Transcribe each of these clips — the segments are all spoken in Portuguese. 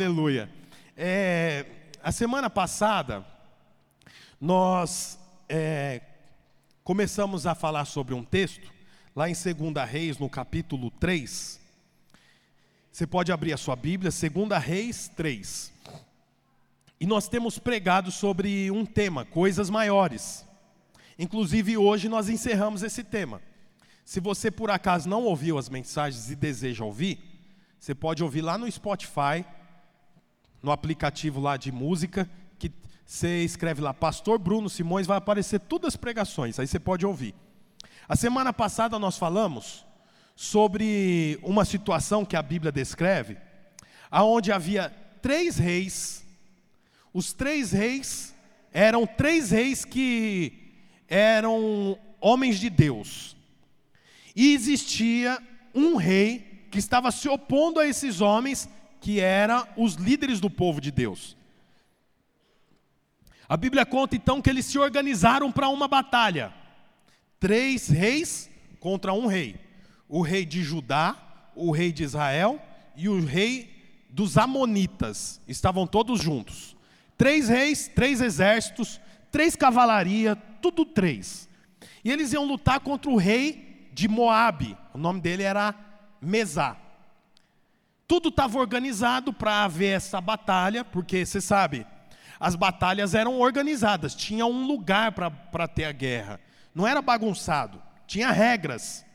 aleluia. É, a semana passada, nós é, começamos a falar sobre um texto, lá em 2 Reis, no capítulo 3. Você pode abrir a sua Bíblia, 2 Reis 3. E nós temos pregado sobre um tema, coisas maiores. Inclusive, hoje nós encerramos esse tema. Se você por acaso não ouviu as mensagens e deseja ouvir, você pode ouvir lá no Spotify, no aplicativo lá de música, que você escreve lá Pastor Bruno Simões, vai aparecer todas as pregações, aí você pode ouvir. A semana passada nós falamos sobre uma situação que a Bíblia descreve, aonde havia três reis. Os três reis eram três reis que eram homens de Deus. E existia um rei que estava se opondo a esses homens que eram os líderes do povo de Deus. A Bíblia conta então que eles se organizaram para uma batalha. Três reis contra um rei: o rei de Judá, o rei de Israel e o rei dos Amonitas. Estavam todos juntos. Três reis, três exércitos, três cavalaria, tudo três. E eles iam lutar contra o rei de Moabe. O nome dele era Mesá. Tudo estava organizado para haver essa batalha, porque você sabe, as batalhas eram organizadas, tinha um lugar para ter a guerra, não era bagunçado, tinha regras.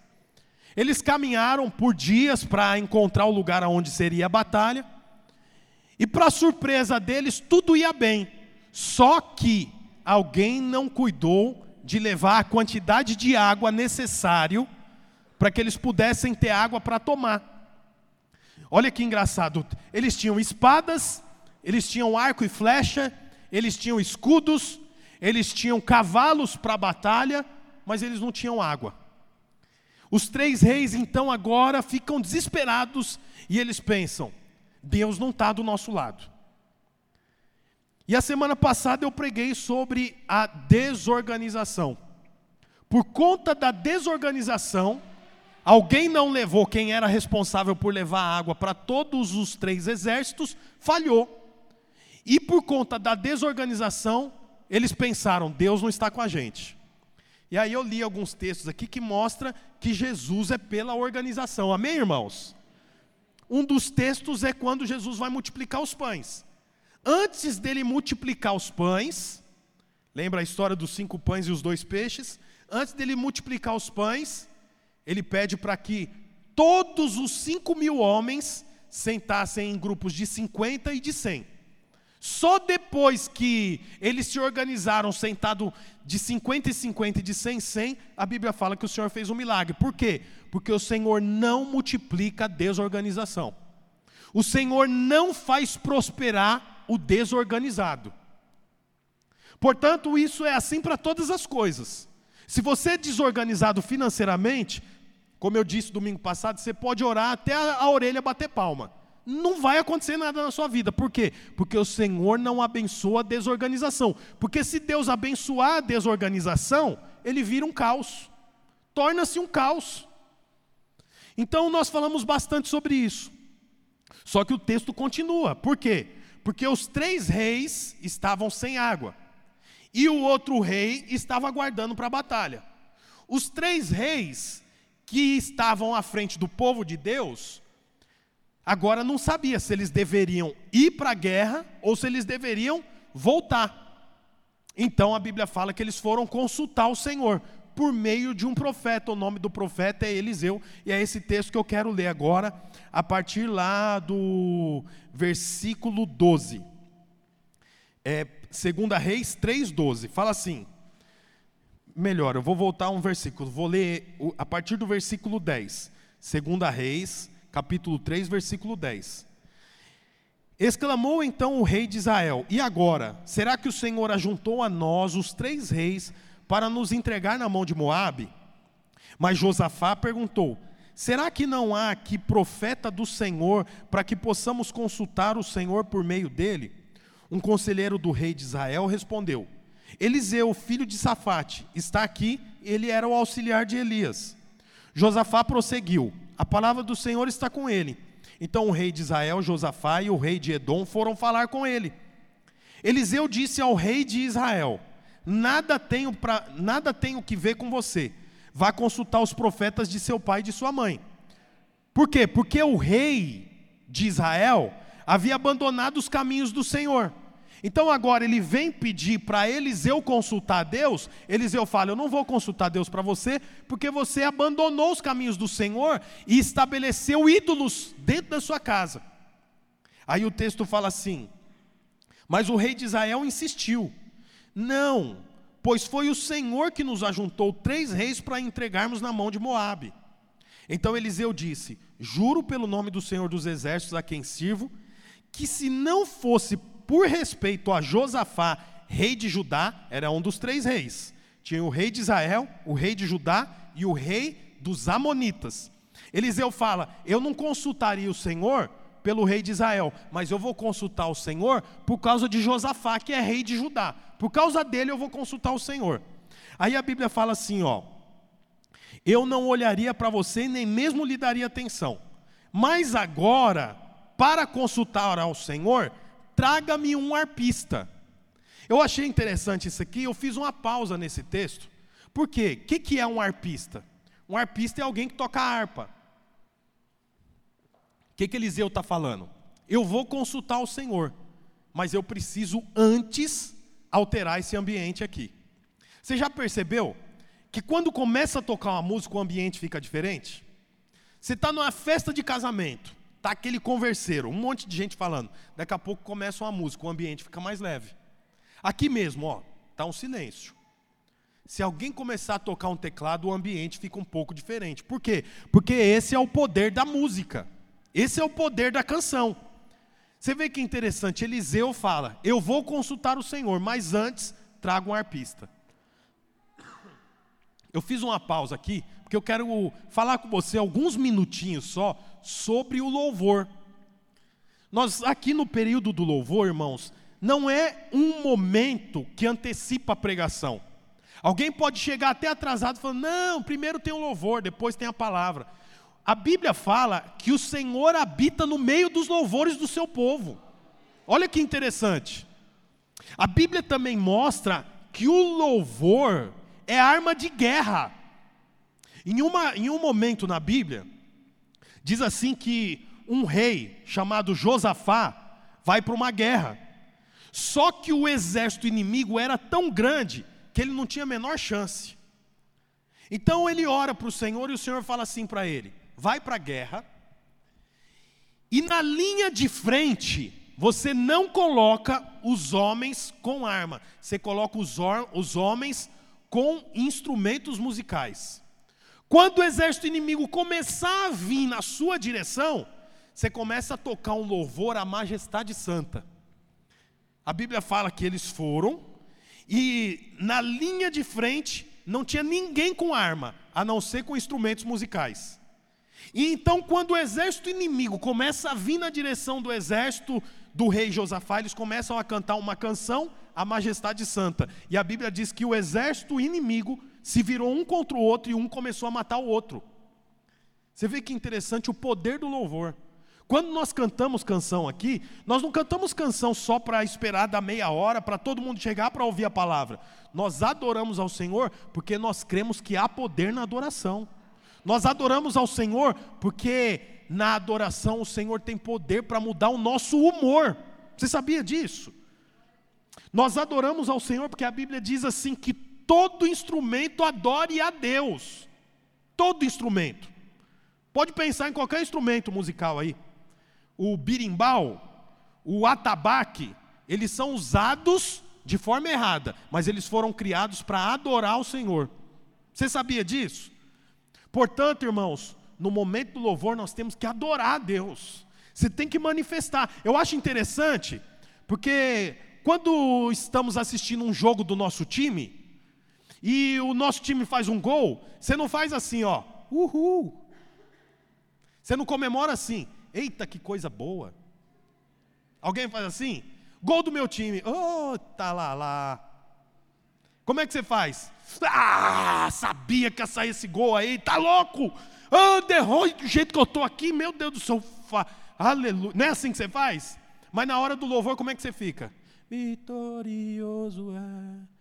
Eles caminharam por dias para encontrar o lugar onde seria a batalha, e para surpresa deles, tudo ia bem, só que alguém não cuidou de levar a quantidade de água necessário para que eles pudessem ter água para tomar. Olha que engraçado. Eles tinham espadas, eles tinham arco e flecha, eles tinham escudos, eles tinham cavalos para a batalha, mas eles não tinham água. Os três reis então agora ficam desesperados e eles pensam: Deus não está do nosso lado. E a semana passada eu preguei sobre a desorganização. Por conta da desorganização, Alguém não levou, quem era responsável por levar água para todos os três exércitos, falhou. E por conta da desorganização, eles pensaram: Deus não está com a gente. E aí eu li alguns textos aqui que mostra que Jesus é pela organização. Amém, irmãos? Um dos textos é quando Jesus vai multiplicar os pães. Antes dele multiplicar os pães, lembra a história dos cinco pães e os dois peixes? Antes dele multiplicar os pães, ele pede para que todos os cinco mil homens sentassem em grupos de 50 e de 100. Só depois que eles se organizaram sentado de 50 e 50 e de 100 em 100, a Bíblia fala que o Senhor fez um milagre. Por quê? Porque o Senhor não multiplica a desorganização. O Senhor não faz prosperar o desorganizado. Portanto, isso é assim para todas as coisas. Se você é desorganizado financeiramente, como eu disse domingo passado, você pode orar até a, a orelha bater palma. Não vai acontecer nada na sua vida. Por quê? Porque o Senhor não abençoa a desorganização. Porque se Deus abençoar a desorganização, ele vira um caos. Torna-se um caos. Então nós falamos bastante sobre isso. Só que o texto continua. Por quê? Porque os três reis estavam sem água. E o outro rei estava aguardando para a batalha. Os três reis que estavam à frente do povo de Deus, agora não sabia se eles deveriam ir para a guerra ou se eles deveriam voltar. Então a Bíblia fala que eles foram consultar o Senhor por meio de um profeta. O nome do profeta é Eliseu, e é esse texto que eu quero ler agora, a partir lá do versículo 12. É, 2 Reis 3,12. Fala assim: melhor, eu vou voltar a um versículo, vou ler a partir do versículo 10. Segunda Reis, capítulo 3, versículo 10. Exclamou então o rei de Israel: E agora, será que o Senhor ajuntou a nós os três reis para nos entregar na mão de Moabe? Mas Josafá perguntou: Será que não há aqui profeta do Senhor para que possamos consultar o Senhor por meio dele? Um conselheiro do rei de Israel respondeu: Eliseu, filho de Safate, está aqui, ele era o auxiliar de Elias. Josafá prosseguiu: A palavra do Senhor está com ele. Então o rei de Israel, Josafá, e o rei de Edom foram falar com ele. Eliseu disse ao rei de Israel: Nada tenho, pra, nada tenho que ver com você. Vá consultar os profetas de seu pai e de sua mãe. Por quê? Porque o rei de Israel havia abandonado os caminhos do Senhor. Então agora ele vem pedir para Eliseu consultar Deus. Eliseu fala: Eu não vou consultar Deus para você, porque você abandonou os caminhos do Senhor e estabeleceu ídolos dentro da sua casa. Aí o texto fala assim: Mas o rei de Israel insistiu: Não, pois foi o Senhor que nos ajuntou três reis para entregarmos na mão de Moabe. Então Eliseu disse: Juro pelo nome do Senhor dos exércitos a quem sirvo, que se não fosse por respeito a Josafá, rei de Judá, era um dos três reis. Tinha o rei de Israel, o rei de Judá e o rei dos Amonitas. Eliseu fala: Eu não consultaria o Senhor pelo rei de Israel, mas eu vou consultar o Senhor por causa de Josafá, que é rei de Judá. Por causa dele eu vou consultar o Senhor. Aí a Bíblia fala assim, ó: Eu não olharia para você nem mesmo lhe daria atenção. Mas agora, para consultar ao Senhor, traga-me um arpista. Eu achei interessante isso aqui, eu fiz uma pausa nesse texto. Por quê? O que, que é um arpista? Um arpista é alguém que toca harpa. O que, que Eliseu está falando? Eu vou consultar o Senhor, mas eu preciso antes alterar esse ambiente aqui. Você já percebeu que quando começa a tocar uma música, o ambiente fica diferente? Você está numa festa de casamento, Está aquele converseiro, um monte de gente falando. Daqui a pouco começa uma música, o ambiente fica mais leve. Aqui mesmo, ó, está um silêncio. Se alguém começar a tocar um teclado, o ambiente fica um pouco diferente. Por quê? Porque esse é o poder da música. Esse é o poder da canção. Você vê que interessante, Eliseu fala: Eu vou consultar o Senhor, mas antes trago um arpista. Eu fiz uma pausa aqui, porque eu quero falar com você alguns minutinhos só sobre o louvor. Nós, aqui no período do louvor, irmãos, não é um momento que antecipa a pregação. Alguém pode chegar até atrasado falando: não, primeiro tem o louvor, depois tem a palavra. A Bíblia fala que o Senhor habita no meio dos louvores do seu povo. Olha que interessante. A Bíblia também mostra que o louvor é arma de guerra. Em, uma, em um momento na Bíblia, Diz assim que um rei chamado Josafá vai para uma guerra. Só que o exército inimigo era tão grande que ele não tinha a menor chance. Então ele ora para o Senhor e o Senhor fala assim para ele: vai para a guerra, e na linha de frente você não coloca os homens com arma, você coloca os, os homens com instrumentos musicais. Quando o exército inimigo começar a vir na sua direção, você começa a tocar um louvor à majestade santa. A Bíblia fala que eles foram e na linha de frente não tinha ninguém com arma, a não ser com instrumentos musicais. E então, quando o exército inimigo começa a vir na direção do exército do rei Josafá, eles começam a cantar uma canção à majestade santa. E a Bíblia diz que o exército inimigo se virou um contra o outro e um começou a matar o outro. Você vê que interessante o poder do louvor. Quando nós cantamos canção aqui, nós não cantamos canção só para esperar da meia hora para todo mundo chegar para ouvir a palavra. Nós adoramos ao Senhor porque nós cremos que há poder na adoração. Nós adoramos ao Senhor porque na adoração o Senhor tem poder para mudar o nosso humor. Você sabia disso? Nós adoramos ao Senhor porque a Bíblia diz assim que todo instrumento adore a Deus. Todo instrumento. Pode pensar em qualquer instrumento musical aí. O birimbau, o atabaque, eles são usados de forma errada, mas eles foram criados para adorar o Senhor. Você sabia disso? Portanto, irmãos, no momento do louvor nós temos que adorar a Deus. Você tem que manifestar. Eu acho interessante, porque quando estamos assistindo um jogo do nosso time, e o nosso time faz um gol, você não faz assim, ó, uhul. Você não comemora assim, eita que coisa boa. Alguém faz assim? Gol do meu time, oh, tá lá lá. Como é que você faz? Ah, sabia que ia sair esse gol aí, tá louco? Ah, derrou do jeito que eu estou aqui, meu Deus do céu. aleluia. Não é assim que você faz? Mas na hora do louvor, como é que você fica? Vitorioso é.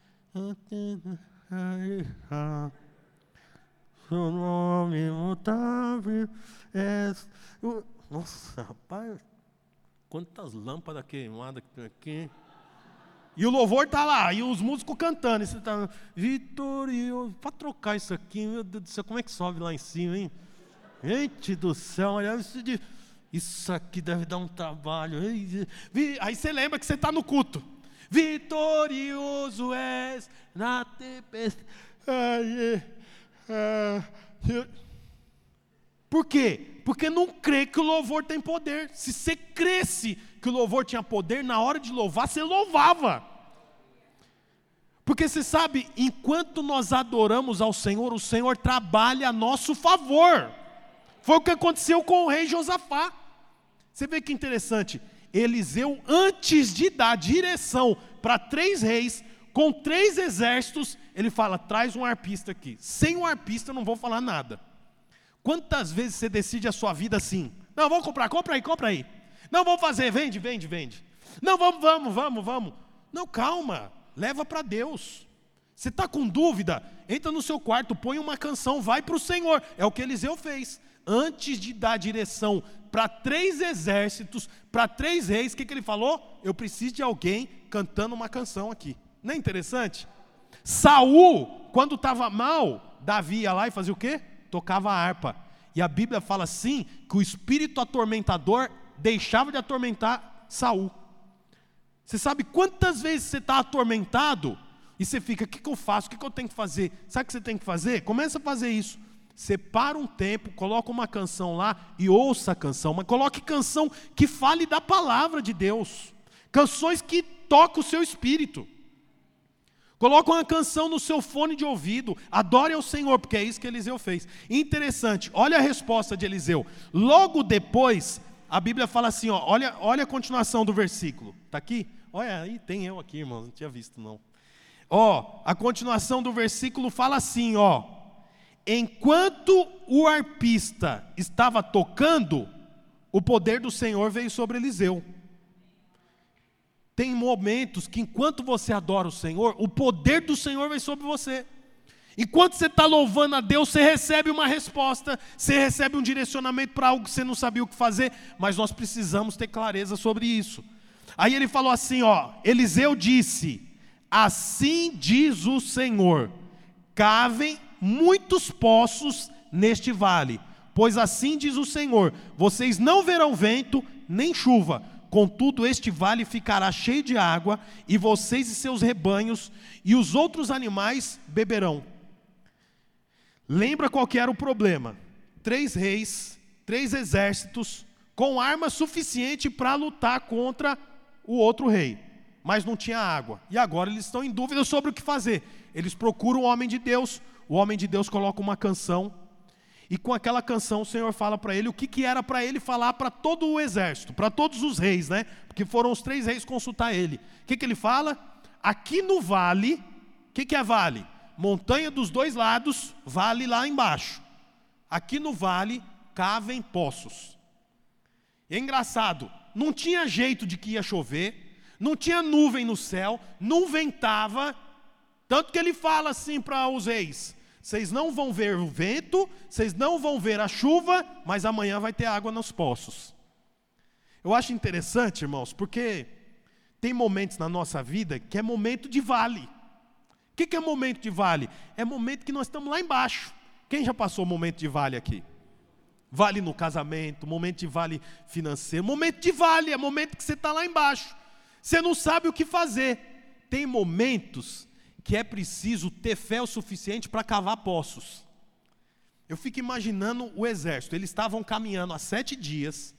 Seu nome imutável é. Nossa, rapaz, quantas lâmpadas queimadas que tem aqui. E o louvor tá lá, e os músicos cantando. E você tá, vitorioso. Para trocar isso aqui, meu Deus do céu, como é que sobe lá em cima, hein? Gente do céu, olha isso de. Isso aqui deve dar um trabalho. Aí você lembra que você está no culto. Vitorioso és na tempestade. Por quê? Porque não crê que o louvor tem poder. Se você cresce que o louvor tinha poder, na hora de louvar, você louvava. Porque você sabe, enquanto nós adoramos ao Senhor, o Senhor trabalha a nosso favor. Foi o que aconteceu com o rei Josafá. Você vê que interessante. Eliseu, antes de dar direção para três reis, com três exércitos, ele fala: traz um arpista aqui. Sem um arpista eu não vou falar nada. Quantas vezes você decide a sua vida assim? Não, vamos comprar, compra aí, compra aí. Não, vamos fazer, vende, vende, vende. Não, vamos, vamos, vamos, vamos. Não, calma, leva para Deus. Você está com dúvida? Entra no seu quarto, põe uma canção, vai para o Senhor. É o que Eliseu fez. Antes de dar direção para três exércitos, para três reis, o que, que ele falou? Eu preciso de alguém cantando uma canção aqui. Não é interessante? Saul, quando estava mal, Davi ia lá e fazia o quê? Tocava a harpa. E a Bíblia fala assim que o espírito atormentador deixava de atormentar Saul. Você sabe quantas vezes você está atormentado e você fica, o que, que eu faço? O que, que eu tenho que fazer? Sabe o que você tem que fazer? Começa a fazer isso. Separa um tempo, coloca uma canção lá e ouça a canção, mas coloque canção que fale da palavra de Deus. Canções que tocam o seu espírito. Coloca uma canção no seu fone de ouvido, adore ao Senhor, porque é isso que Eliseu fez. Interessante, olha a resposta de Eliseu. Logo depois, a Bíblia fala assim, ó, olha, olha a continuação do versículo. Está aqui? Olha, aí tem eu aqui, irmão, não tinha visto não. Ó, a continuação do versículo fala assim, ó. Enquanto o arpista estava tocando, o poder do Senhor veio sobre Eliseu. Tem momentos que enquanto você adora o Senhor, o poder do Senhor vem sobre você. Enquanto você está louvando a Deus, você recebe uma resposta, você recebe um direcionamento para algo que você não sabia o que fazer, mas nós precisamos ter clareza sobre isso. Aí ele falou assim: ó, Eliseu disse: Assim diz o Senhor: cavem muitos poços neste vale, pois assim diz o Senhor: vocês não verão vento nem chuva, contudo este vale ficará cheio de água, e vocês e seus rebanhos e os outros animais beberão. Lembra qual era o problema? Três reis, três exércitos, com arma suficiente para lutar contra o outro rei, mas não tinha água. E agora eles estão em dúvida sobre o que fazer. Eles procuram o homem de Deus, o homem de Deus coloca uma canção, e com aquela canção o Senhor fala para ele o que, que era para ele falar para todo o exército, para todos os reis, né? Porque foram os três reis consultar ele. O que, que ele fala? Aqui no vale, o que, que é vale? montanha dos dois lados, vale lá embaixo. Aqui no vale, cavem poços. É engraçado, não tinha jeito de que ia chover, não tinha nuvem no céu, não ventava, tanto que ele fala assim para os reis: vocês não vão ver o vento, vocês não vão ver a chuva, mas amanhã vai ter água nos poços. Eu acho interessante, irmãos, porque tem momentos na nossa vida que é momento de vale. O que, que é momento de vale? É momento que nós estamos lá embaixo. Quem já passou momento de vale aqui? Vale no casamento, momento de vale financeiro. Momento de vale é momento que você está lá embaixo. Você não sabe o que fazer. Tem momentos que é preciso ter fé o suficiente para cavar poços. Eu fico imaginando o exército. Eles estavam caminhando há sete dias,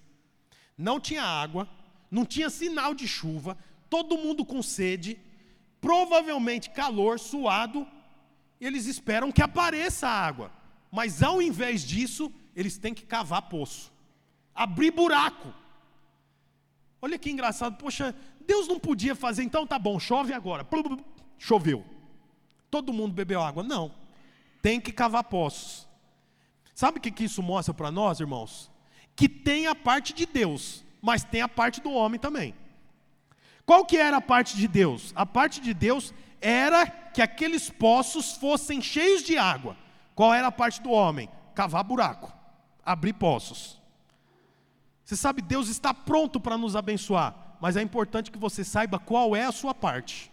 não tinha água, não tinha sinal de chuva, todo mundo com sede provavelmente calor, suado, eles esperam que apareça água. Mas ao invés disso, eles têm que cavar poço, abrir buraco. Olha que engraçado, poxa, Deus não podia fazer, então tá bom, chove agora. Choveu. Todo mundo bebeu água. Não. Tem que cavar poços. Sabe o que, isso mostra para nós, irmãos? que tem a parte de Deus, mas tem a parte do homem também. Qual que era a parte de Deus? A parte de Deus era que aqueles poços fossem cheios de água. Qual era a parte do homem? Cavar buraco, abrir poços. Você sabe, Deus está pronto para nos abençoar, mas é importante que você saiba qual é a sua parte.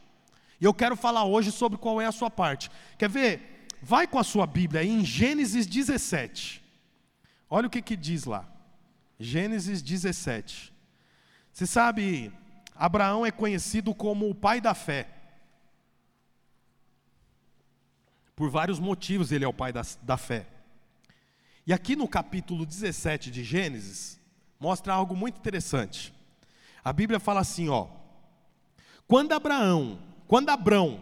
E eu quero falar hoje sobre qual é a sua parte. Quer ver? Vai com a sua Bíblia aí em Gênesis 17. Olha o que, que diz lá. Gênesis 17. Você sabe, Abraão é conhecido como o pai da fé. Por vários motivos ele é o pai da, da fé. E aqui no capítulo 17 de Gênesis, mostra algo muito interessante. A Bíblia fala assim, ó: Quando Abraão, quando Abrão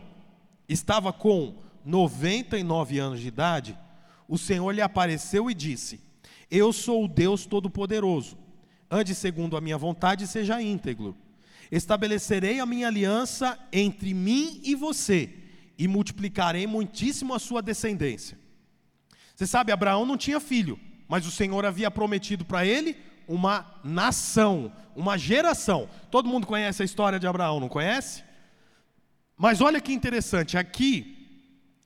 estava com 99 anos de idade, o Senhor lhe apareceu e disse: Eu sou o Deus todo-poderoso. Ande segundo a minha vontade e seja íntegro. Estabelecerei a minha aliança entre mim e você e multiplicarei muitíssimo a sua descendência. Você sabe, Abraão não tinha filho, mas o Senhor havia prometido para ele uma nação, uma geração. Todo mundo conhece a história de Abraão, não conhece? Mas olha que interessante, aqui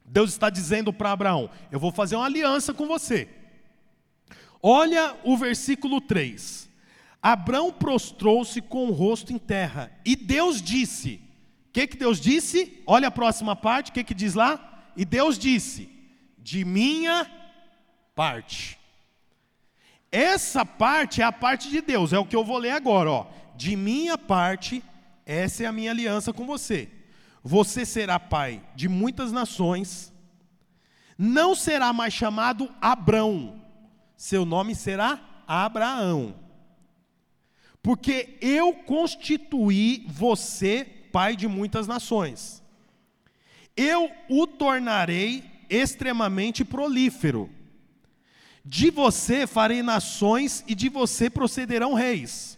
Deus está dizendo para Abraão: Eu vou fazer uma aliança com você. Olha o versículo 3. Abraão prostrou-se com o rosto em terra, e Deus disse: O que, que Deus disse? Olha a próxima parte, o que, que diz lá? E Deus disse: De minha parte. Essa parte é a parte de Deus, é o que eu vou ler agora, ó. De minha parte, essa é a minha aliança com você. Você será pai de muitas nações, não será mais chamado Abrão, seu nome será Abraão. Porque eu constituí você pai de muitas nações. Eu o tornarei extremamente prolífero de você farei nações e de você procederão reis.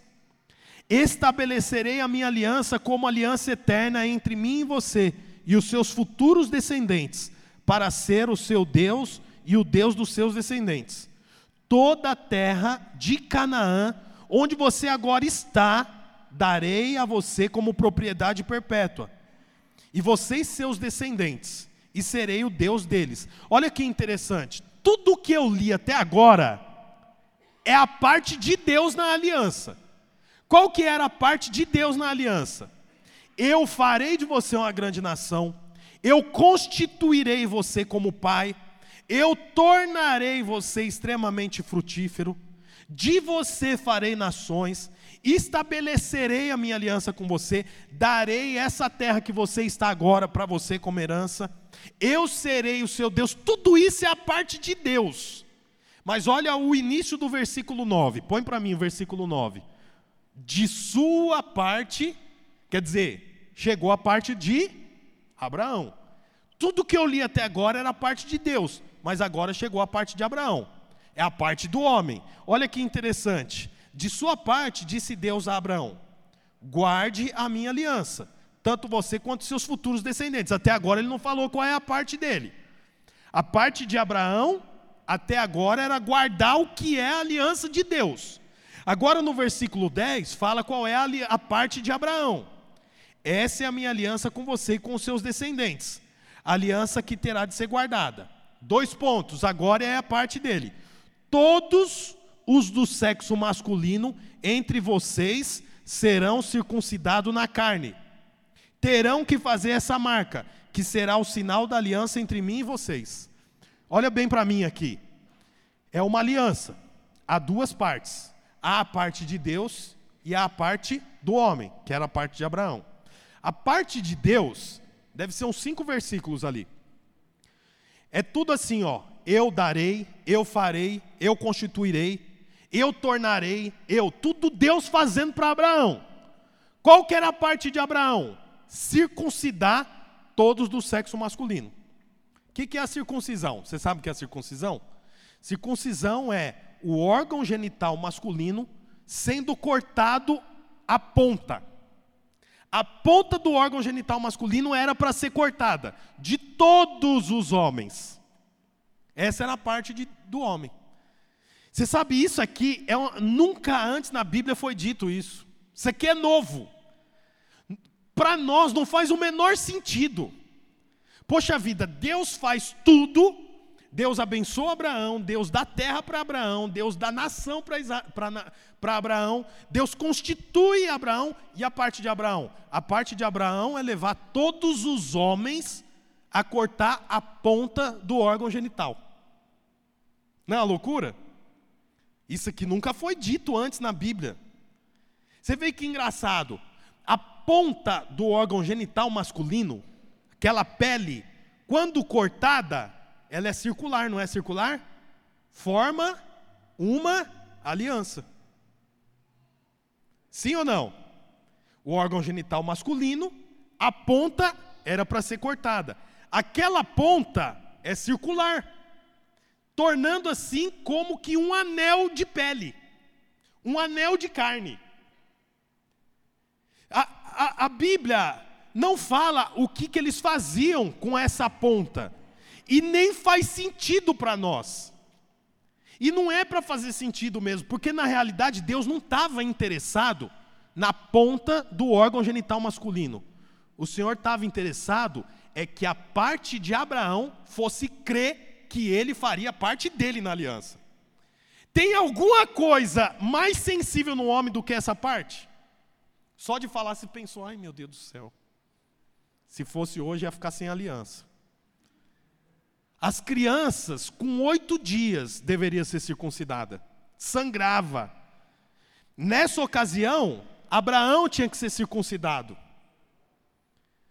Estabelecerei a minha aliança como aliança eterna entre mim e você e os seus futuros descendentes, para ser o seu Deus e o Deus dos seus descendentes. Toda a terra de Canaã, onde você agora está, darei a você como propriedade perpétua, e você e seus descendentes, e serei o Deus deles. Olha que interessante, tudo que eu li até agora é a parte de Deus na aliança. Qual que era a parte de Deus na aliança? Eu farei de você uma grande nação, eu constituirei você como pai, eu tornarei você extremamente frutífero, de você farei nações, estabelecerei a minha aliança com você, darei essa terra que você está agora para você como herança eu serei o seu Deus, tudo isso é a parte de Deus. Mas olha o início do versículo 9, põe para mim o versículo 9. De sua parte, quer dizer, chegou a parte de Abraão. Tudo que eu li até agora era a parte de Deus, mas agora chegou a parte de Abraão. É a parte do homem. Olha que interessante. De sua parte, disse Deus a Abraão: guarde a minha aliança tanto você quanto seus futuros descendentes. Até agora ele não falou qual é a parte dele. A parte de Abraão, até agora, era guardar o que é a aliança de Deus. Agora no versículo 10, fala qual é a, a parte de Abraão. Essa é a minha aliança com você e com os seus descendentes. Aliança que terá de ser guardada. Dois pontos, agora é a parte dele. Todos os do sexo masculino entre vocês serão circuncidados na carne terão que fazer essa marca, que será o sinal da aliança entre mim e vocês. Olha bem para mim aqui. É uma aliança. Há duas partes. Há a parte de Deus e há a parte do homem, que era a parte de Abraão. A parte de Deus, deve ser uns cinco versículos ali. É tudo assim, ó. Eu darei, eu farei, eu constituirei, eu tornarei, eu. Tudo Deus fazendo para Abraão. Qual que era a parte de Abraão? circuncidar todos do sexo masculino. O que, que é a circuncisão? Você sabe o que é a circuncisão? Circuncisão é o órgão genital masculino sendo cortado a ponta. A ponta do órgão genital masculino era para ser cortada de todos os homens. Essa era a parte de, do homem. Você sabe, isso aqui é um, nunca antes na Bíblia foi dito isso. Isso aqui é novo. Para nós não faz o menor sentido. Poxa vida, Deus faz tudo. Deus abençoa Abraão, Deus dá terra para Abraão, Deus dá nação para Abraão, Deus constitui Abraão e a parte de Abraão? A parte de Abraão é levar todos os homens a cortar a ponta do órgão genital. Não é uma loucura? Isso aqui nunca foi dito antes na Bíblia. Você vê que engraçado. A ponta do órgão genital masculino, aquela pele, quando cortada, ela é circular, não é circular? Forma uma aliança. Sim ou não? O órgão genital masculino, a ponta era para ser cortada. Aquela ponta é circular tornando assim como que um anel de pele, um anel de carne. A, a, a Bíblia não fala o que, que eles faziam com essa ponta, e nem faz sentido para nós. E não é para fazer sentido mesmo, porque na realidade Deus não estava interessado na ponta do órgão genital masculino. O Senhor estava interessado é que a parte de Abraão fosse crer que ele faria parte dele na aliança. Tem alguma coisa mais sensível no homem do que essa parte? Só de falar se pensou, ai meu Deus do céu. Se fosse hoje ia ficar sem aliança. As crianças, com oito dias, deveriam ser circuncidadas. Sangrava. Nessa ocasião, Abraão tinha que ser circuncidado.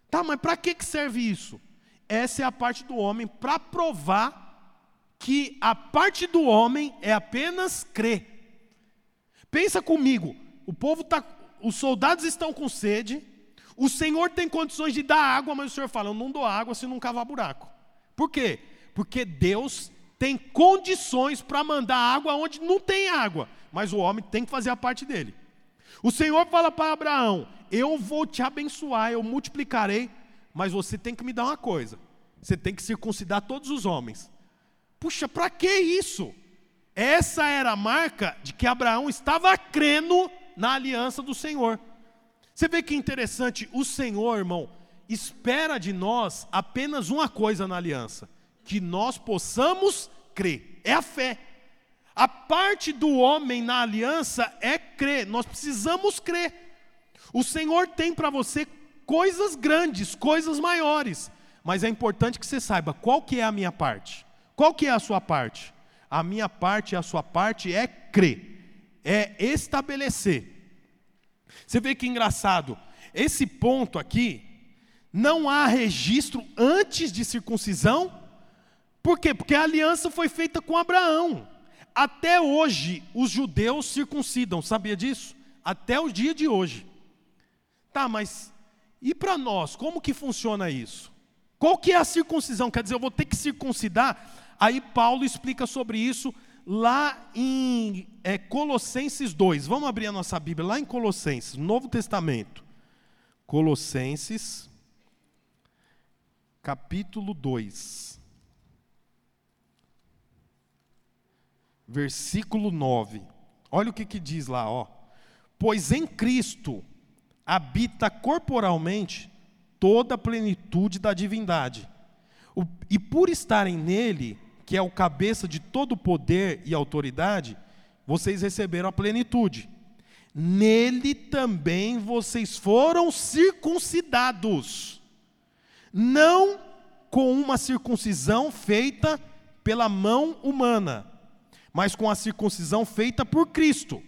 Tá, mas para que serve isso? Essa é a parte do homem para provar que a parte do homem é apenas crer. Pensa comigo, o povo tá, os soldados estão com sede, o Senhor tem condições de dar água, mas o Senhor fala: eu não dou água se não cavar buraco. Por quê? Porque Deus tem condições para mandar água onde não tem água, mas o homem tem que fazer a parte dele. O Senhor fala para Abraão: Eu vou te abençoar, eu multiplicarei, mas você tem que me dar uma coisa: você tem que circuncidar todos os homens. Puxa, para que isso? Essa era a marca de que Abraão estava crendo na aliança do Senhor. Você vê que interessante, o Senhor, irmão, espera de nós apenas uma coisa na aliança: que nós possamos crer. É a fé. A parte do homem na aliança é crer, nós precisamos crer. O Senhor tem para você coisas grandes, coisas maiores, mas é importante que você saiba qual que é a minha parte. Qual que é a sua parte? A minha parte a sua parte é crer, é estabelecer. Você vê que engraçado, esse ponto aqui, não há registro antes de circuncisão, por quê? Porque a aliança foi feita com Abraão. Até hoje, os judeus circuncidam, sabia disso? Até o dia de hoje. Tá, mas e para nós, como que funciona isso? Qual que é a circuncisão? Quer dizer, eu vou ter que circuncidar Aí Paulo explica sobre isso lá em é, Colossenses 2. Vamos abrir a nossa Bíblia lá em Colossenses, Novo Testamento. Colossenses, capítulo 2. Versículo 9. Olha o que, que diz lá, ó. Pois em Cristo habita corporalmente toda a plenitude da divindade. E por estarem nele, que é o cabeça de todo poder e autoridade, vocês receberam a plenitude. Nele também vocês foram circuncidados, não com uma circuncisão feita pela mão humana, mas com a circuncisão feita por Cristo.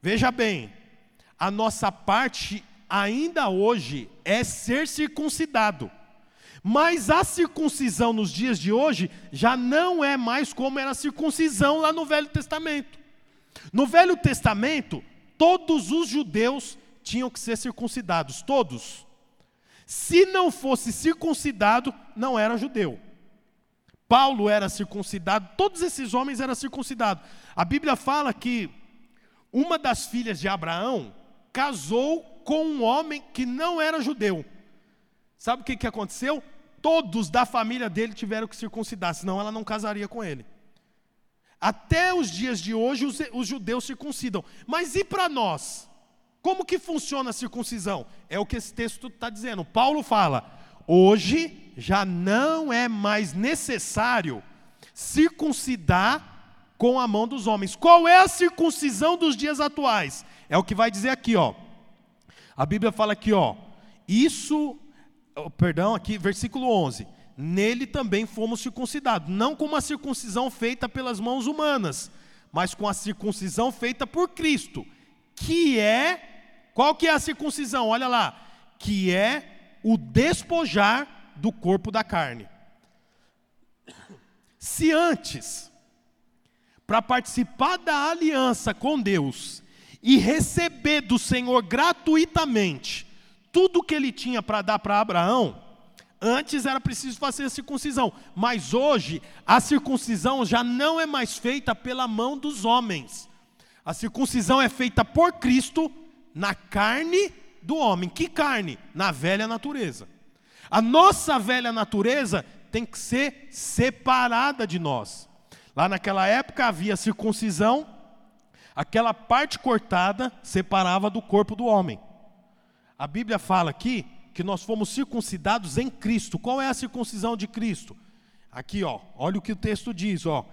Veja bem, a nossa parte ainda hoje é ser circuncidado. Mas a circuncisão nos dias de hoje já não é mais como era a circuncisão lá no Velho Testamento. No Velho Testamento, todos os judeus tinham que ser circuncidados, todos. Se não fosse circuncidado, não era judeu. Paulo era circuncidado, todos esses homens eram circuncidados. A Bíblia fala que uma das filhas de Abraão casou com um homem que não era judeu. Sabe o que, que aconteceu? todos da família dele tiveram que circuncidar, senão ela não casaria com ele. Até os dias de hoje os, os judeus circuncidam. Mas e para nós? Como que funciona a circuncisão? É o que esse texto está dizendo. Paulo fala: hoje já não é mais necessário circuncidar com a mão dos homens. Qual é a circuncisão dos dias atuais? É o que vai dizer aqui, ó. A Bíblia fala aqui, ó. Isso, oh, perdão, aqui, versículo 11. Nele também fomos circuncidados, não com uma circuncisão feita pelas mãos humanas, mas com a circuncisão feita por Cristo, que é qual que é a circuncisão? Olha lá, que é o despojar do corpo da carne. Se antes para participar da aliança com Deus e receber do Senhor gratuitamente tudo o que ele tinha para dar para Abraão, antes era preciso fazer a circuncisão, mas hoje a circuncisão já não é mais feita pela mão dos homens. A circuncisão é feita por Cristo na carne do homem. Que carne? Na velha natureza. A nossa velha natureza tem que ser separada de nós. Lá naquela época havia circuncisão, aquela parte cortada separava do corpo do homem. A Bíblia fala aqui que nós fomos circuncidados em Cristo. Qual é a circuncisão de Cristo? Aqui, ó, olha o que o texto diz, ó,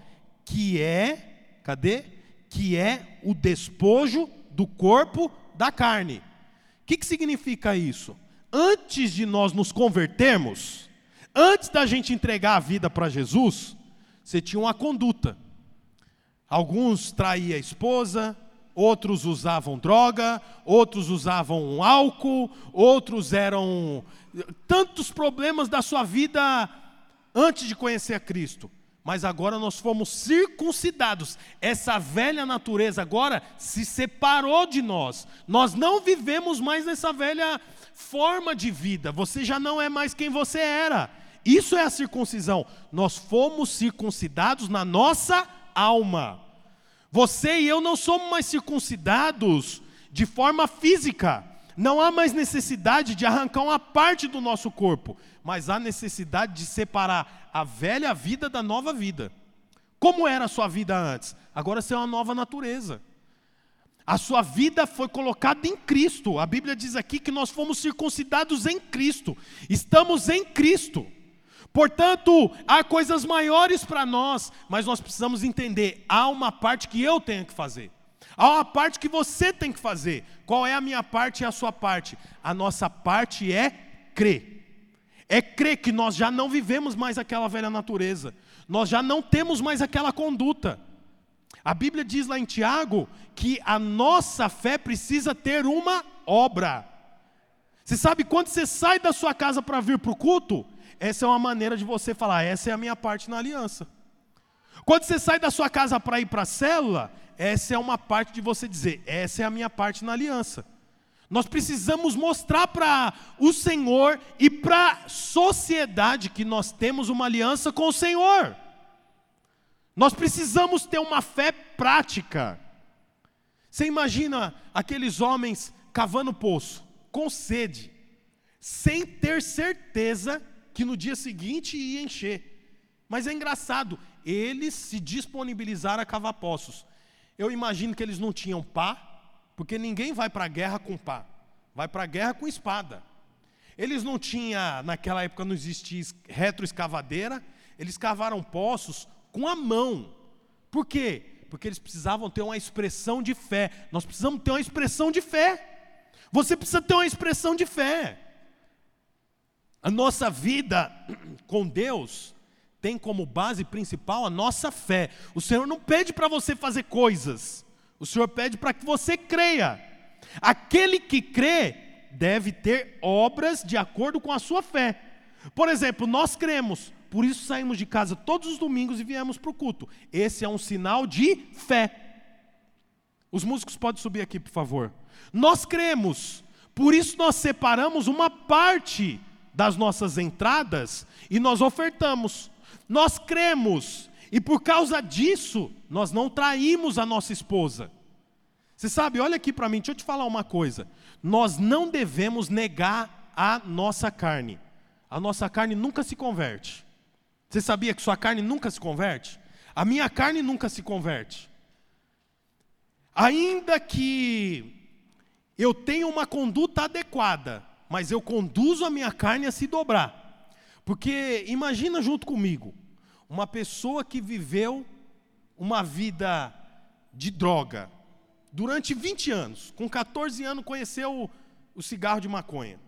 que é, cadê? Que é o despojo do corpo da carne. Que, que significa isso? Antes de nós nos convertermos, antes da gente entregar a vida para Jesus, você tinha uma conduta. Alguns traíam a esposa, outros usavam droga, outros usavam álcool, outros eram tantos problemas da sua vida antes de conhecer a Cristo. Mas agora nós fomos circuncidados. Essa velha natureza agora se separou de nós. Nós não vivemos mais nessa velha forma de vida. Você já não é mais quem você era. Isso é a circuncisão. Nós fomos circuncidados na nossa alma. Você e eu não somos mais circuncidados de forma física. Não há mais necessidade de arrancar uma parte do nosso corpo, mas há necessidade de separar a velha vida da nova vida. Como era a sua vida antes? Agora você é uma nova natureza. A sua vida foi colocada em Cristo. A Bíblia diz aqui que nós fomos circuncidados em Cristo. Estamos em Cristo. Portanto, há coisas maiores para nós, mas nós precisamos entender: há uma parte que eu tenho que fazer, há uma parte que você tem que fazer. Qual é a minha parte e a sua parte? A nossa parte é crer. É crer que nós já não vivemos mais aquela velha natureza, nós já não temos mais aquela conduta. A Bíblia diz lá em Tiago que a nossa fé precisa ter uma obra. Você sabe quando você sai da sua casa para vir para o culto? essa é uma maneira de você falar, essa é a minha parte na aliança. Quando você sai da sua casa para ir para a célula, essa é uma parte de você dizer, essa é a minha parte na aliança. Nós precisamos mostrar para o Senhor e para a sociedade que nós temos uma aliança com o Senhor. Nós precisamos ter uma fé prática. Você imagina aqueles homens cavando poço, com sede, sem ter certeza que no dia seguinte ia encher. Mas é engraçado, eles se disponibilizaram a cavar poços. Eu imagino que eles não tinham pá, porque ninguém vai para a guerra com pá, vai para a guerra com espada. Eles não tinham, naquela época não existia retroescavadeira, eles cavaram poços com a mão. Por quê? Porque eles precisavam ter uma expressão de fé. Nós precisamos ter uma expressão de fé. Você precisa ter uma expressão de fé. A nossa vida com Deus tem como base principal a nossa fé. O Senhor não pede para você fazer coisas, o Senhor pede para que você creia. Aquele que crê deve ter obras de acordo com a sua fé. Por exemplo, nós cremos, por isso saímos de casa todos os domingos e viemos para o culto. Esse é um sinal de fé. Os músicos podem subir aqui, por favor. Nós cremos, por isso nós separamos uma parte das nossas entradas e nós ofertamos. Nós cremos e por causa disso nós não traímos a nossa esposa. Você sabe, olha aqui para mim, deixa eu te falar uma coisa. Nós não devemos negar a nossa carne. A nossa carne nunca se converte. Você sabia que sua carne nunca se converte? A minha carne nunca se converte. Ainda que eu tenha uma conduta adequada, mas eu conduzo a minha carne a se dobrar. Porque imagina junto comigo, uma pessoa que viveu uma vida de droga durante 20 anos, com 14 anos conheceu o, cigarro de maconha.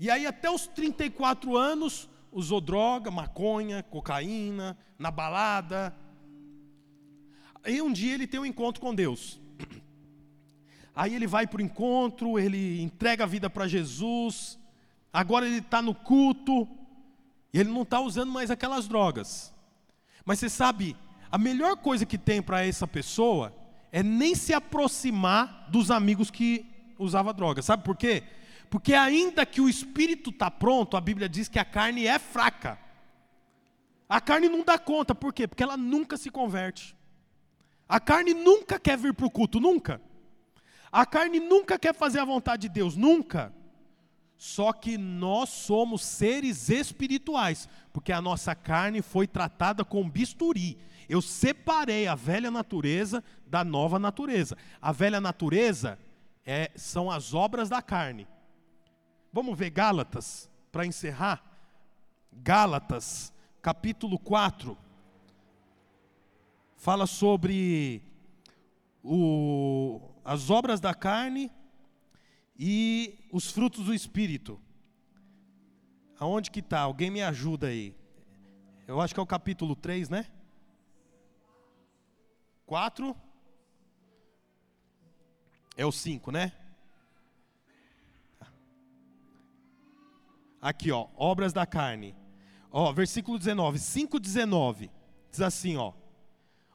E aí até os 34 anos usou droga, maconha, cocaína, na balada. Aí um dia ele tem um encontro com Deus. Aí ele vai para o encontro, ele entrega a vida para Jesus. Agora ele está no culto. E ele não está usando mais aquelas drogas. Mas você sabe, a melhor coisa que tem para essa pessoa é nem se aproximar dos amigos que usava droga. Sabe por quê? Porque ainda que o espírito está pronto, a Bíblia diz que a carne é fraca. A carne não dá conta, por quê? Porque ela nunca se converte. A carne nunca quer vir para o culto, nunca. A carne nunca quer fazer a vontade de Deus, nunca. Só que nós somos seres espirituais, porque a nossa carne foi tratada com bisturi. Eu separei a velha natureza da nova natureza. A velha natureza é, são as obras da carne. Vamos ver Gálatas, para encerrar. Gálatas, capítulo 4, fala sobre o, as obras da carne e os frutos do Espírito. Aonde que está? Alguém me ajuda aí. Eu acho que é o capítulo 3, né? 4. É o 5, né? Aqui, ó, obras da carne. Ó, versículo 19, 5:19. Diz assim, ó: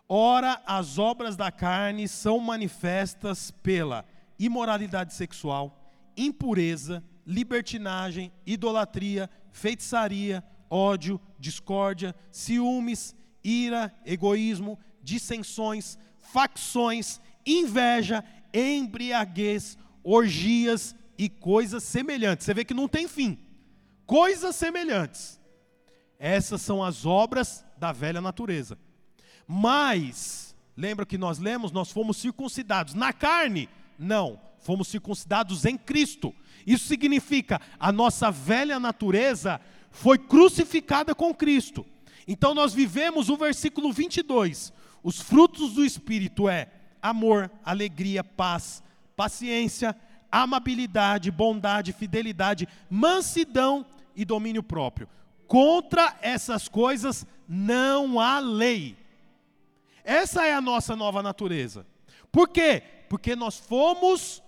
Ora, as obras da carne são manifestas pela imoralidade sexual, impureza, libertinagem, idolatria, feitiçaria, ódio, discórdia, ciúmes, ira, egoísmo, dissensões, facções, inveja, embriaguez, orgias e coisas semelhantes. Você vê que não tem fim coisas semelhantes. Essas são as obras da velha natureza. Mas, lembra que nós lemos? Nós fomos circuncidados na carne? Não, fomos circuncidados em Cristo. Isso significa a nossa velha natureza foi crucificada com Cristo. Então nós vivemos o versículo 22. Os frutos do Espírito é amor, alegria, paz, paciência, amabilidade, bondade, fidelidade, mansidão e domínio próprio. Contra essas coisas não há lei. Essa é a nossa nova natureza. Por quê? Porque nós fomos,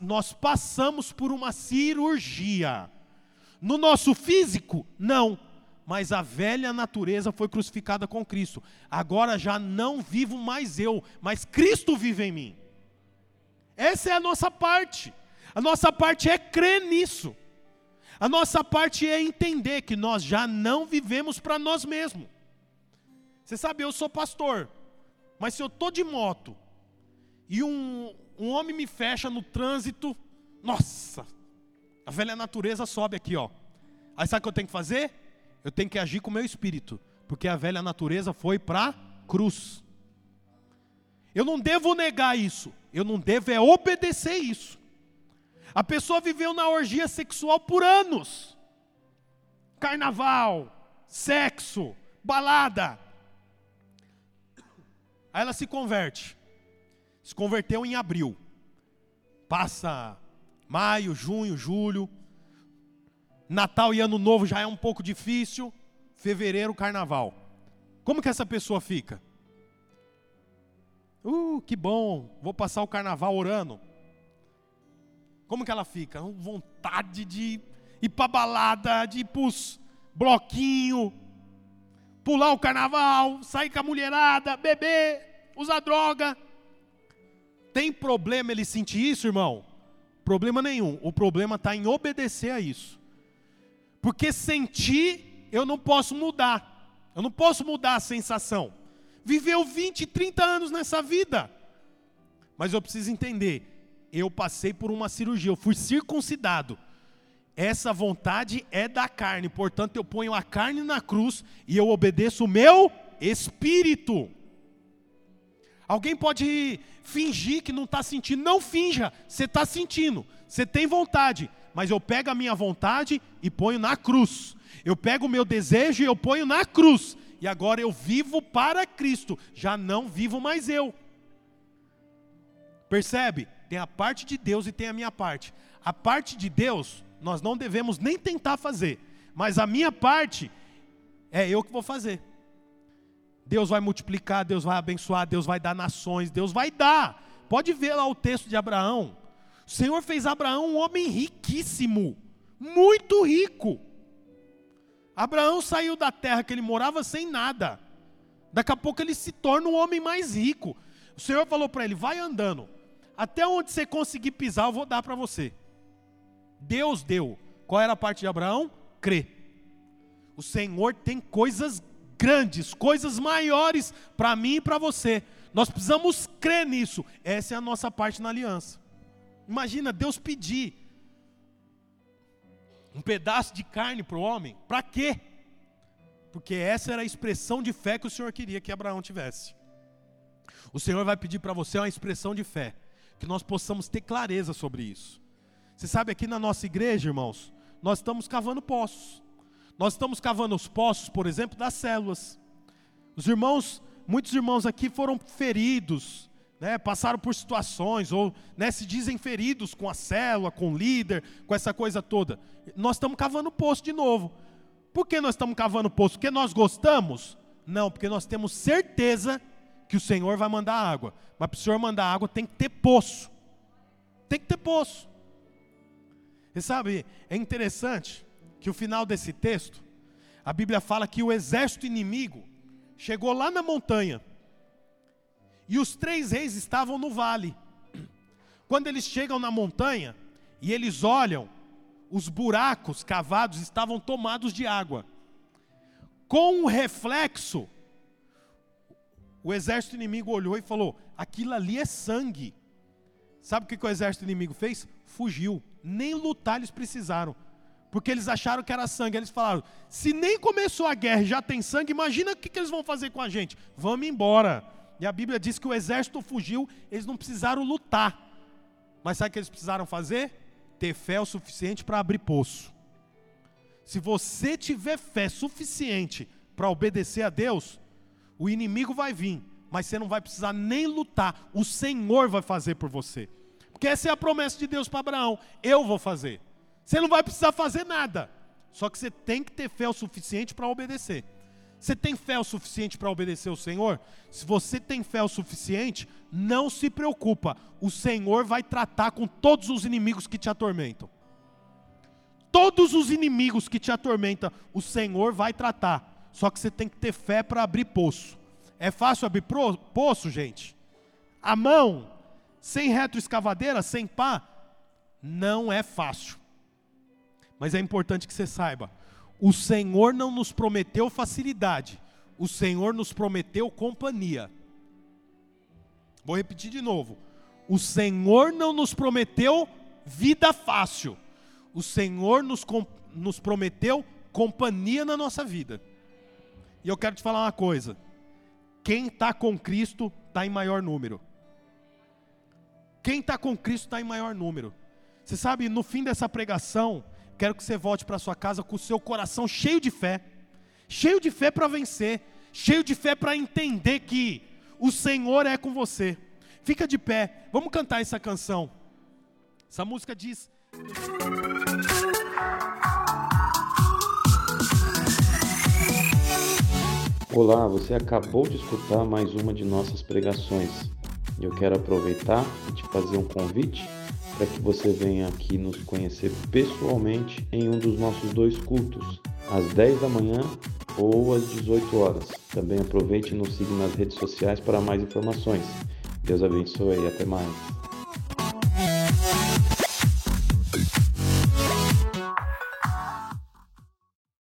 nós passamos por uma cirurgia. No nosso físico, não. Mas a velha natureza foi crucificada com Cristo. Agora já não vivo mais eu, mas Cristo vive em mim. Essa é a nossa parte. A nossa parte é crer nisso. A nossa parte é entender que nós já não vivemos para nós mesmos. Você sabe, eu sou pastor, mas se eu estou de moto e um, um homem me fecha no trânsito, nossa, a velha natureza sobe aqui, ó. Aí sabe o que eu tenho que fazer? Eu tenho que agir com o meu espírito, porque a velha natureza foi para cruz. Eu não devo negar isso, eu não devo é obedecer isso. A pessoa viveu na orgia sexual por anos. Carnaval, sexo, balada. Aí ela se converte. Se converteu em abril. Passa maio, junho, julho. Natal e Ano Novo já é um pouco difícil. Fevereiro, carnaval. Como que essa pessoa fica? Uh, que bom, vou passar o carnaval orando. Como que ela fica? Vontade de ir para balada, de ir para bloquinho, pular o carnaval, sair com a mulherada, beber, usar droga. Tem problema ele sentir isso, irmão? Problema nenhum. O problema está em obedecer a isso. Porque sentir, eu não posso mudar. Eu não posso mudar a sensação. Viveu 20, 30 anos nessa vida. Mas eu preciso entender eu passei por uma cirurgia, eu fui circuncidado. Essa vontade é da carne, portanto eu ponho a carne na cruz e eu obedeço o meu espírito. Alguém pode fingir que não está sentindo. Não finja, você está sentindo. Você tem vontade, mas eu pego a minha vontade e ponho na cruz. Eu pego o meu desejo e eu ponho na cruz. E agora eu vivo para Cristo, já não vivo mais eu. Percebe? Tem a parte de Deus e tem a minha parte. A parte de Deus, nós não devemos nem tentar fazer, mas a minha parte é eu que vou fazer. Deus vai multiplicar, Deus vai abençoar, Deus vai dar nações, Deus vai dar. Pode ver lá o texto de Abraão. O Senhor fez Abraão um homem riquíssimo, muito rico. Abraão saiu da terra que ele morava sem nada. Daqui a pouco ele se torna um homem mais rico. O Senhor falou para ele: vai andando. Até onde você conseguir pisar, eu vou dar para você. Deus deu. Qual era a parte de Abraão? Crer. O Senhor tem coisas grandes, coisas maiores para mim e para você. Nós precisamos crer nisso. Essa é a nossa parte na aliança. Imagina Deus pedir um pedaço de carne para o homem. Para quê? Porque essa era a expressão de fé que o Senhor queria que Abraão tivesse. O Senhor vai pedir para você uma expressão de fé que nós possamos ter clareza sobre isso. Você sabe, aqui na nossa igreja, irmãos, nós estamos cavando poços. Nós estamos cavando os poços, por exemplo, das células. Os irmãos, muitos irmãos aqui foram feridos, né, passaram por situações, ou né, se dizem feridos com a célula, com o líder, com essa coisa toda. Nós estamos cavando poço de novo. Por que nós estamos cavando poço? Porque nós gostamos? Não, porque nós temos certeza que o Senhor vai mandar água. Mas para o Senhor mandar água tem que ter poço. Tem que ter poço. E sabe, é interessante que o final desse texto, a Bíblia fala que o exército inimigo chegou lá na montanha. E os três reis estavam no vale. Quando eles chegam na montanha e eles olham, os buracos cavados estavam tomados de água. Com um reflexo, o exército inimigo olhou e falou: aquilo ali é sangue. Sabe o que, que o exército inimigo fez? Fugiu. Nem lutar eles precisaram. Porque eles acharam que era sangue. Eles falaram: se nem começou a guerra e já tem sangue, imagina o que, que eles vão fazer com a gente. Vamos embora. E a Bíblia diz que o exército fugiu, eles não precisaram lutar. Mas sabe o que eles precisaram fazer? Ter fé o suficiente para abrir poço. Se você tiver fé suficiente para obedecer a Deus, o inimigo vai vir, mas você não vai precisar nem lutar, o Senhor vai fazer por você. Porque essa é a promessa de Deus para Abraão: eu vou fazer. Você não vai precisar fazer nada, só que você tem que ter fé o suficiente para obedecer. Você tem fé o suficiente para obedecer o Senhor? Se você tem fé o suficiente, não se preocupa, o Senhor vai tratar com todos os inimigos que te atormentam. Todos os inimigos que te atormentam, o Senhor vai tratar. Só que você tem que ter fé para abrir poço. É fácil abrir poço, gente? A mão, sem retroescavadeira, sem pá, não é fácil. Mas é importante que você saiba: o Senhor não nos prometeu facilidade, o Senhor nos prometeu companhia. Vou repetir de novo: o Senhor não nos prometeu vida fácil, o Senhor nos, nos prometeu companhia na nossa vida. E eu quero te falar uma coisa: quem está com Cristo está em maior número. Quem está com Cristo está em maior número. Você sabe, no fim dessa pregação, quero que você volte para sua casa com o seu coração cheio de fé, cheio de fé para vencer, cheio de fé para entender que o Senhor é com você. Fica de pé, vamos cantar essa canção. Essa música diz. Olá, você acabou de escutar mais uma de nossas pregações. Eu quero aproveitar e te fazer um convite para que você venha aqui nos conhecer pessoalmente em um dos nossos dois cultos, às 10 da manhã ou às 18 horas. Também aproveite e nos siga nas redes sociais para mais informações. Deus abençoe e até mais.